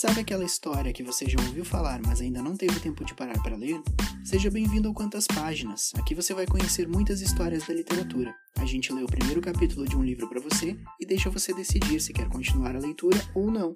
Sabe aquela história que você já ouviu falar, mas ainda não teve tempo de parar para ler? Seja bem-vindo ao Quantas Páginas. Aqui você vai conhecer muitas histórias da literatura. A gente lê o primeiro capítulo de um livro para você e deixa você decidir se quer continuar a leitura ou não.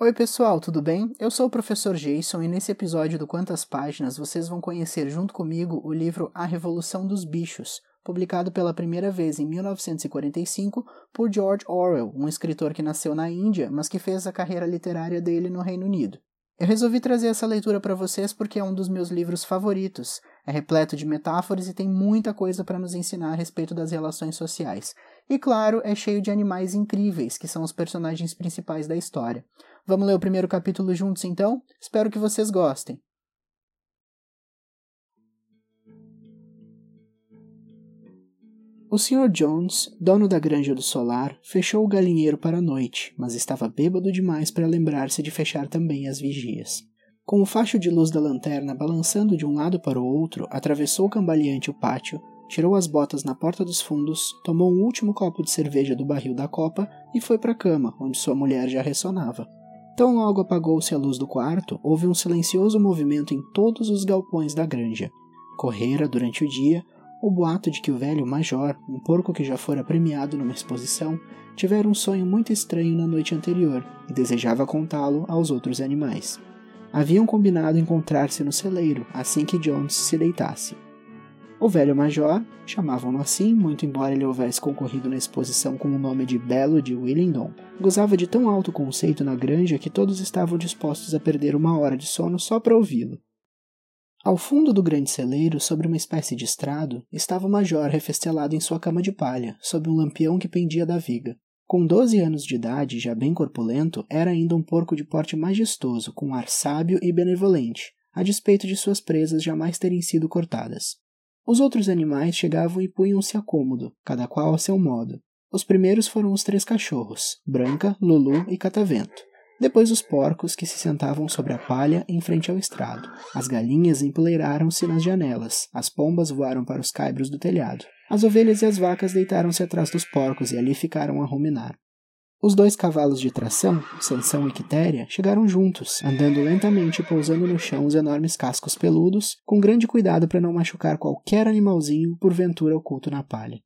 Oi, pessoal, tudo bem? Eu sou o professor Jason e nesse episódio do Quantas Páginas vocês vão conhecer junto comigo o livro A Revolução dos Bichos, publicado pela primeira vez em 1945 por George Orwell, um escritor que nasceu na Índia, mas que fez a carreira literária dele no Reino Unido. Eu resolvi trazer essa leitura para vocês porque é um dos meus livros favoritos. É repleto de metáforas e tem muita coisa para nos ensinar a respeito das relações sociais. E claro, é cheio de animais incríveis, que são os personagens principais da história. Vamos ler o primeiro capítulo juntos então? Espero que vocês gostem. O Sr. Jones, dono da granja do solar, fechou o galinheiro para a noite, mas estava bêbado demais para lembrar-se de fechar também as vigias. Com o facho de luz da lanterna balançando de um lado para o outro, atravessou cambaleante o pátio, tirou as botas na porta dos fundos, tomou um último copo de cerveja do barril da copa e foi para a cama, onde sua mulher já ressonava. Tão logo apagou-se a luz do quarto, houve um silencioso movimento em todos os galpões da granja. Correra durante o dia, o boato de que o velho Major, um porco que já fora premiado numa exposição, tivera um sonho muito estranho na noite anterior e desejava contá-lo aos outros animais. Haviam combinado encontrar-se no celeiro assim que Jones se deitasse. O velho Major, chamavam-no assim, muito embora ele houvesse concorrido na exposição com o nome de Belo de Willingdon, gozava de tão alto conceito na granja que todos estavam dispostos a perder uma hora de sono só para ouvi-lo. Ao fundo do grande celeiro, sobre uma espécie de estrado, estava o major refestelado em sua cama de palha, sob um lampião que pendia da viga. Com doze anos de idade, já bem corpulento, era ainda um porco de porte majestoso, com ar sábio e benevolente, a despeito de suas presas jamais terem sido cortadas. Os outros animais chegavam e punham-se a cômodo, cada qual a seu modo. Os primeiros foram os três cachorros, Branca, Lulu e Catavento. Depois os porcos que se sentavam sobre a palha em frente ao estrado. As galinhas empoleiraram-se nas janelas, as pombas voaram para os caibros do telhado. As ovelhas e as vacas deitaram-se atrás dos porcos e ali ficaram a ruminar. Os dois cavalos de tração, Sansão e Quitéria, chegaram juntos, andando lentamente e pousando no chão os enormes cascos peludos, com grande cuidado para não machucar qualquer animalzinho porventura oculto na palha.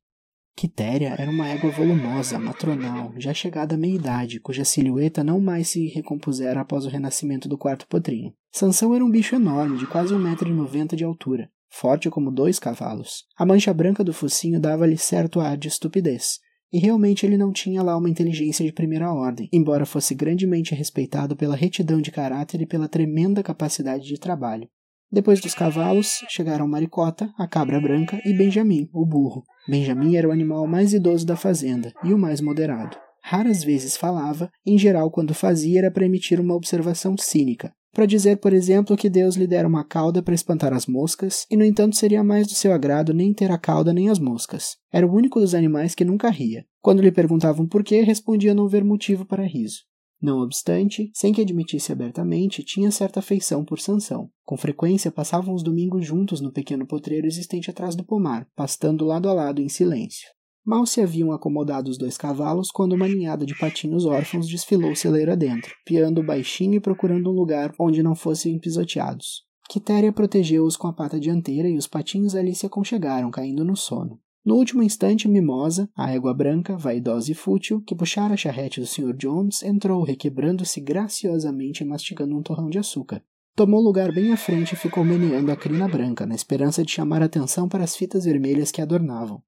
Quitéria era uma égua volumosa, matronal, já chegada à meia-idade, cuja silhueta não mais se recompusera após o renascimento do quarto potrinho. Sansão era um bicho enorme, de quase um metro e noventa de altura, forte como dois cavalos. A mancha branca do focinho dava-lhe certo ar de estupidez, e realmente ele não tinha lá uma inteligência de primeira ordem, embora fosse grandemente respeitado pela retidão de caráter e pela tremenda capacidade de trabalho. Depois dos cavalos, chegaram Maricota, a cabra branca e Benjamin, o burro. Benjamin era o animal mais idoso da fazenda e o mais moderado. Raras vezes falava, em geral, quando fazia era para emitir uma observação cínica, para dizer, por exemplo, que Deus lhe dera uma cauda para espantar as moscas, e no entanto seria mais do seu agrado nem ter a cauda nem as moscas. Era o único dos animais que nunca ria. Quando lhe perguntavam por quê, respondia não ver motivo para riso. Não obstante, sem que admitisse abertamente, tinha certa afeição por Sansão. Com frequência passavam os domingos juntos no pequeno potreiro existente atrás do pomar, pastando lado a lado em silêncio. Mal se haviam acomodado os dois cavalos quando uma ninhada de patinhos órfãos desfilou celeira dentro, piando baixinho e procurando um lugar onde não fossem pisoteados. Quitéria protegeu-os com a pata dianteira e os patinhos ali se aconchegaram, caindo no sono. No último instante, Mimosa, a égua branca, vaidosa e fútil, que puxara a charrete do Sr. Jones, entrou, requebrando-se graciosamente e mastigando um torrão de açúcar. Tomou lugar bem à frente e ficou meneando a crina branca, na esperança de chamar atenção para as fitas vermelhas que adornavam.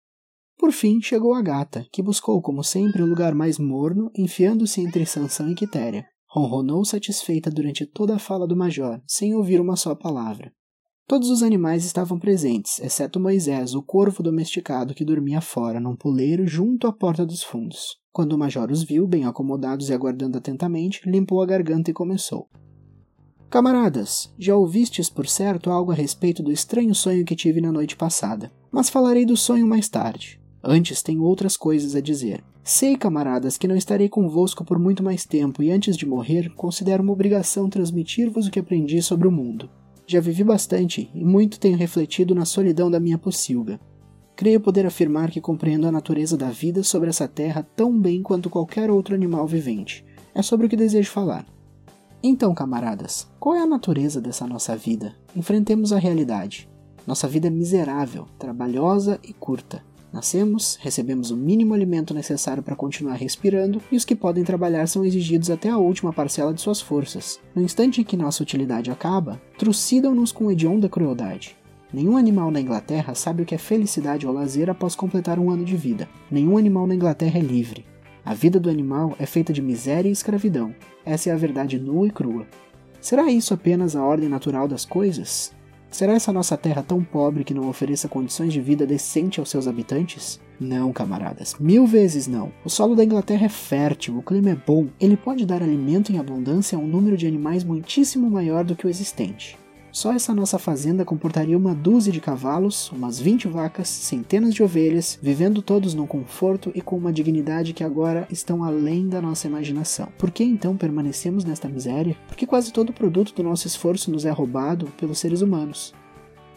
Por fim, chegou a gata, que buscou, como sempre, o lugar mais morno, enfiando-se entre Sansão e Quitéria. Ronronou satisfeita durante toda a fala do major, sem ouvir uma só palavra. Todos os animais estavam presentes, exceto Moisés, o corvo domesticado que dormia fora, num puleiro junto à porta dos fundos. Quando o major os viu, bem acomodados e aguardando atentamente, limpou a garganta e começou. Camaradas, já ouvistes por certo algo a respeito do estranho sonho que tive na noite passada, mas falarei do sonho mais tarde. Antes tenho outras coisas a dizer. Sei, camaradas, que não estarei convosco por muito mais tempo e antes de morrer, considero uma obrigação transmitir-vos o que aprendi sobre o mundo. Já vivi bastante e muito tenho refletido na solidão da minha pocilga. Creio poder afirmar que compreendo a natureza da vida sobre essa terra tão bem quanto qualquer outro animal vivente. É sobre o que desejo falar. Então, camaradas, qual é a natureza dessa nossa vida? Enfrentemos a realidade. Nossa vida é miserável, trabalhosa e curta. Nascemos, recebemos o mínimo alimento necessário para continuar respirando, e os que podem trabalhar são exigidos até a última parcela de suas forças. No instante em que nossa utilidade acaba, trucidam-nos com hedionda crueldade. Nenhum animal na Inglaterra sabe o que é felicidade ou lazer após completar um ano de vida. Nenhum animal na Inglaterra é livre. A vida do animal é feita de miséria e escravidão. Essa é a verdade nua e crua. Será isso apenas a ordem natural das coisas? Será essa nossa terra tão pobre que não ofereça condições de vida decente aos seus habitantes? Não, camaradas, mil vezes não. O solo da Inglaterra é fértil, o clima é bom, ele pode dar alimento em abundância a um número de animais muitíssimo maior do que o existente. Só essa nossa fazenda comportaria uma dúzia de cavalos, umas 20 vacas, centenas de ovelhas, vivendo todos num conforto e com uma dignidade que agora estão além da nossa imaginação. Por que então permanecemos nesta miséria? Porque quase todo o produto do nosso esforço nos é roubado pelos seres humanos.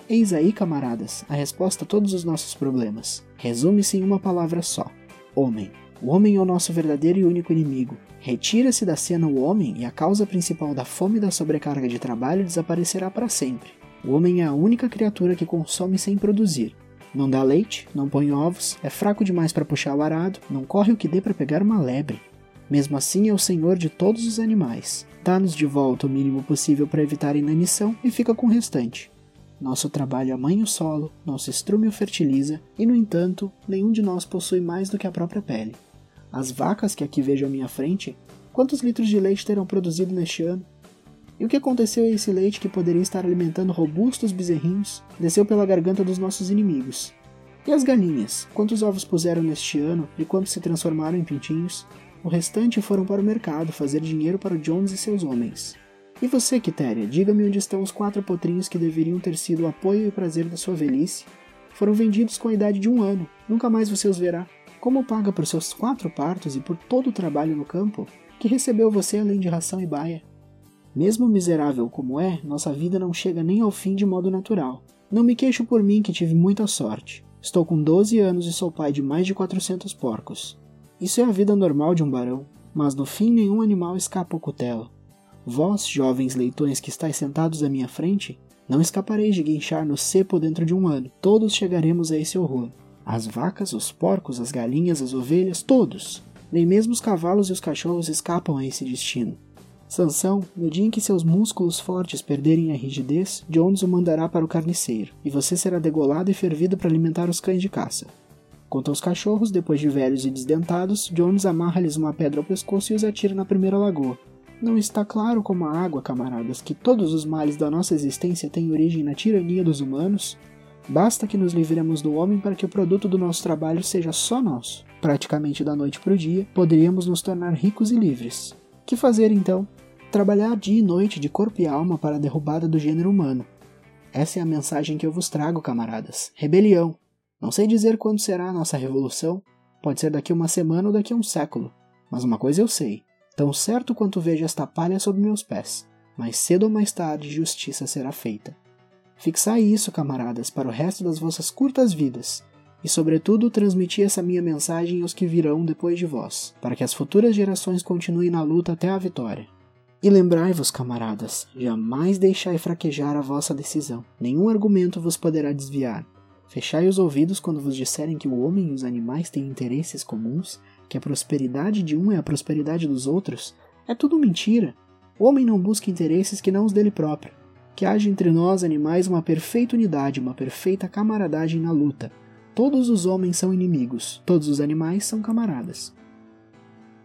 Eis aí, camaradas, a resposta a todos os nossos problemas. Resume-se em uma palavra só: homem. O homem é o nosso verdadeiro e único inimigo. Retira-se da cena o homem e a causa principal da fome e da sobrecarga de trabalho desaparecerá para sempre. O homem é a única criatura que consome sem produzir. Não dá leite, não põe ovos, é fraco demais para puxar o arado, não corre o que dê para pegar uma lebre. Mesmo assim, é o senhor de todos os animais. Dá-nos de volta o mínimo possível para evitar a inanição e fica com o restante. Nosso trabalho amanha o solo, nosso estrume o fertiliza, e no entanto, nenhum de nós possui mais do que a própria pele. As vacas que aqui vejo à minha frente, quantos litros de leite terão produzido neste ano? E o que aconteceu a esse leite que poderia estar alimentando robustos bezerrinhos, desceu pela garganta dos nossos inimigos? E as galinhas? Quantos ovos puseram neste ano e quantos se transformaram em pintinhos? O restante foram para o mercado fazer dinheiro para Jones e seus homens. E você, Quitéria, diga-me onde estão os quatro potrinhos que deveriam ter sido o apoio e prazer da sua velhice? Foram vendidos com a idade de um ano, nunca mais você os verá. Como paga por seus quatro partos e por todo o trabalho no campo, que recebeu você além de ração e baia? Mesmo miserável como é, nossa vida não chega nem ao fim de modo natural. Não me queixo por mim que tive muita sorte. Estou com 12 anos e sou pai de mais de 400 porcos. Isso é a vida normal de um barão, mas no fim nenhum animal escapa ao cutelo. Vós, jovens leitões que estáis sentados à minha frente, não escapareis de guinchar no cepo dentro de um ano. Todos chegaremos a esse horror. As vacas, os porcos, as galinhas, as ovelhas, todos. Nem mesmo os cavalos e os cachorros escapam a esse destino. Sansão, no dia em que seus músculos fortes perderem a rigidez, Jones o mandará para o carniceiro, e você será degolado e fervido para alimentar os cães de caça. Quanto aos cachorros, depois de velhos e desdentados, Jones amarra-lhes uma pedra ao pescoço e os atira na primeira lagoa. Não está claro como a água, camaradas, que todos os males da nossa existência têm origem na tirania dos humanos? Basta que nos livremos do homem para que o produto do nosso trabalho seja só nosso. Praticamente da noite para o dia, poderíamos nos tornar ricos e livres. Que fazer então? Trabalhar dia e noite de corpo e alma para a derrubada do gênero humano. Essa é a mensagem que eu vos trago, camaradas. Rebelião. Não sei dizer quando será a nossa revolução. Pode ser daqui uma semana ou daqui a um século. Mas uma coisa eu sei. Tão certo quanto vejo esta palha sob meus pés. Mais cedo ou mais tarde justiça será feita. Fixai isso, camaradas, para o resto das vossas curtas vidas, e, sobretudo, transmiti essa minha mensagem aos que virão depois de vós, para que as futuras gerações continuem na luta até a vitória. E lembrai-vos, camaradas, jamais deixai fraquejar a vossa decisão. Nenhum argumento vos poderá desviar. Fechai os ouvidos quando vos disserem que o homem e os animais têm interesses comuns, que a prosperidade de um é a prosperidade dos outros. É tudo mentira. O homem não busca interesses que não os dele próprio que haja entre nós animais uma perfeita unidade, uma perfeita camaradagem na luta. Todos os homens são inimigos, todos os animais são camaradas.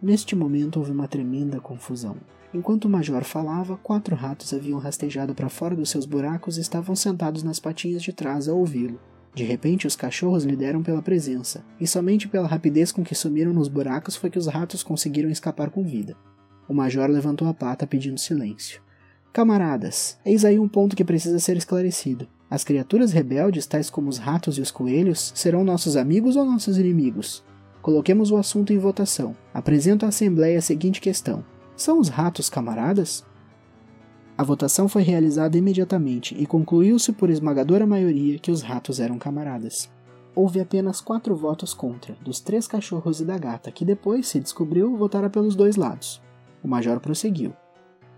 Neste momento houve uma tremenda confusão. Enquanto o major falava, quatro ratos haviam rastejado para fora dos seus buracos e estavam sentados nas patinhas de trás a ouvi-lo. De repente, os cachorros lhe deram pela presença, e somente pela rapidez com que sumiram nos buracos foi que os ratos conseguiram escapar com vida. O major levantou a pata pedindo silêncio. Camaradas, eis aí um ponto que precisa ser esclarecido. As criaturas rebeldes, tais como os ratos e os coelhos, serão nossos amigos ou nossos inimigos? Coloquemos o assunto em votação. Apresento à Assembleia a seguinte questão: São os ratos camaradas? A votação foi realizada imediatamente e concluiu-se por esmagadora maioria que os ratos eram camaradas. houve apenas quatro votos contra, dos três cachorros e da gata, que depois, se descobriu, votara pelos dois lados. O major prosseguiu.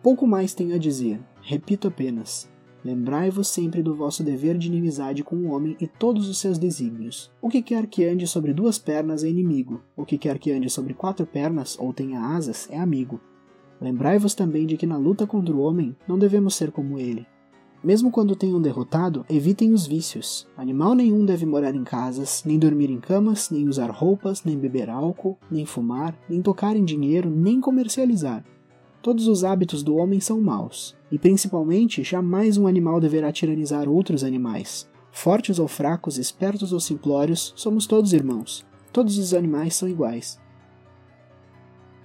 Pouco mais tenho a dizer, repito apenas. Lembrai-vos sempre do vosso dever de inimizade com o homem e todos os seus desígnios. O que quer que ande sobre duas pernas é inimigo, o que quer que ande sobre quatro pernas ou tenha asas é amigo. Lembrai-vos também de que na luta contra o homem não devemos ser como ele, mesmo quando tenham derrotado, evitem os vícios. Animal nenhum deve morar em casas, nem dormir em camas, nem usar roupas, nem beber álcool, nem fumar, nem tocar em dinheiro, nem comercializar. Todos os hábitos do homem são maus, e principalmente jamais um animal deverá tiranizar outros animais. Fortes ou fracos, espertos ou simplórios, somos todos irmãos. Todos os animais são iguais.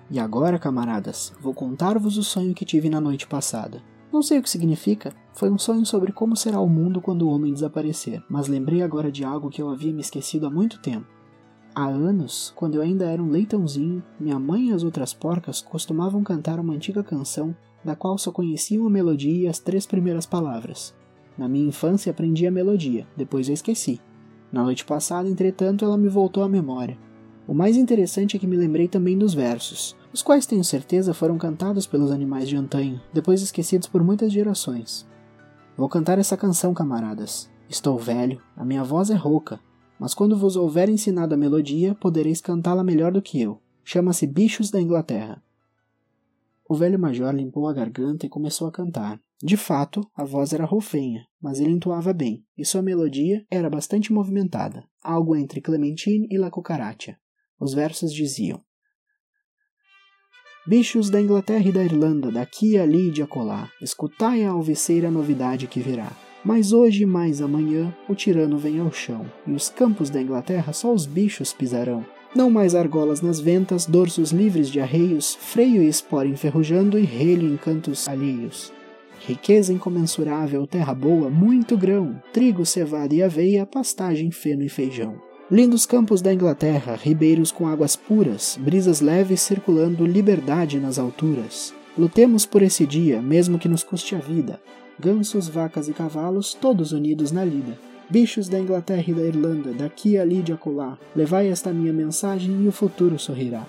E agora, camaradas, vou contar-vos o sonho que tive na noite passada. Não sei o que significa, foi um sonho sobre como será o mundo quando o homem desaparecer, mas lembrei agora de algo que eu havia me esquecido há muito tempo. Há anos, quando eu ainda era um leitãozinho, minha mãe e as outras porcas costumavam cantar uma antiga canção da qual só conheciam a melodia e as três primeiras palavras. Na minha infância aprendi a melodia, depois eu esqueci. Na noite passada, entretanto, ela me voltou à memória. O mais interessante é que me lembrei também dos versos, os quais tenho certeza foram cantados pelos animais de antanho, depois esquecidos por muitas gerações. Vou cantar essa canção, camaradas. Estou velho, a minha voz é rouca, mas quando vos houver ensinado a melodia, podereis cantá-la melhor do que eu. Chama-se Bichos da Inglaterra. O velho major limpou a garganta e começou a cantar. De fato, a voz era roufinha, mas ele entoava bem, e sua melodia era bastante movimentada, algo entre Clementine e La Cucaracha. Os versos diziam: Bichos da Inglaterra e da Irlanda, daqui ali e de acolá, escutai a alveceira novidade que virá. Mas hoje mais amanhã o tirano vem ao chão, e os campos da Inglaterra só os bichos pisarão. Não mais argolas nas ventas, dorsos livres de arreios, freio e espora enferrujando e relho em cantos alheios. Riqueza incomensurável, terra boa, muito grão, trigo, cevada e aveia, pastagem, feno e feijão. Lindos campos da Inglaterra, ribeiros com águas puras, brisas leves circulando, liberdade nas alturas. Lutemos por esse dia, mesmo que nos custe a vida. Gansos, vacas e cavalos, todos unidos na lida. Bichos da Inglaterra e da Irlanda, daqui ali de acolá, levai esta minha mensagem e o futuro sorrirá.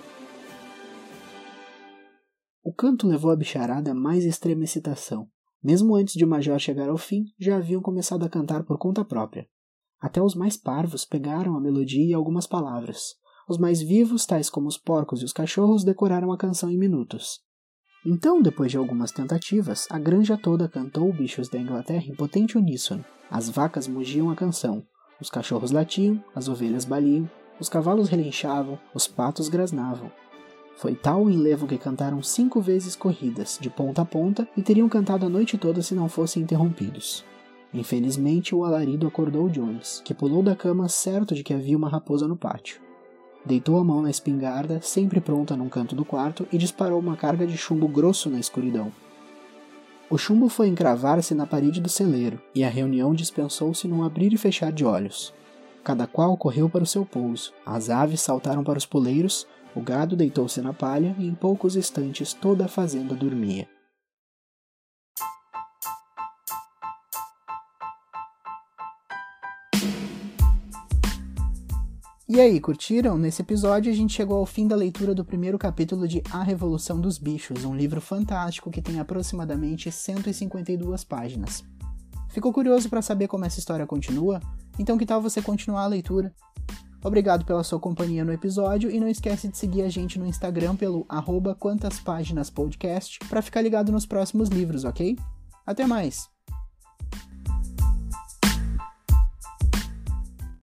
O canto levou a bicharada à mais extrema excitação. Mesmo antes de o Major chegar ao fim, já haviam começado a cantar por conta própria. Até os mais parvos pegaram a melodia e algumas palavras. Os mais vivos, tais como os porcos e os cachorros, decoraram a canção em minutos. Então, depois de algumas tentativas, a granja toda cantou Bichos da Inglaterra em potente uníssono. As vacas mugiam a canção, os cachorros latiam, as ovelhas baliam, os cavalos relinchavam, os patos grasnavam. Foi tal o enlevo que cantaram cinco vezes corridas, de ponta a ponta, e teriam cantado a noite toda se não fossem interrompidos. Infelizmente, o alarido acordou Jones, que pulou da cama certo de que havia uma raposa no pátio. Deitou a mão na espingarda, sempre pronta num canto do quarto, e disparou uma carga de chumbo grosso na escuridão. O chumbo foi encravar-se na parede do celeiro, e a reunião dispensou-se num abrir e fechar de olhos. Cada qual correu para o seu pouso, as aves saltaram para os poleiros, o gado deitou-se na palha e em poucos instantes toda a fazenda dormia. E aí, curtiram? Nesse episódio a gente chegou ao fim da leitura do primeiro capítulo de A Revolução dos Bichos, um livro fantástico que tem aproximadamente 152 páginas. Ficou curioso para saber como essa história continua? Então que tal você continuar a leitura? Obrigado pela sua companhia no episódio e não esquece de seguir a gente no Instagram pelo arroba quantas páginas podcast para ficar ligado nos próximos livros, ok? Até mais!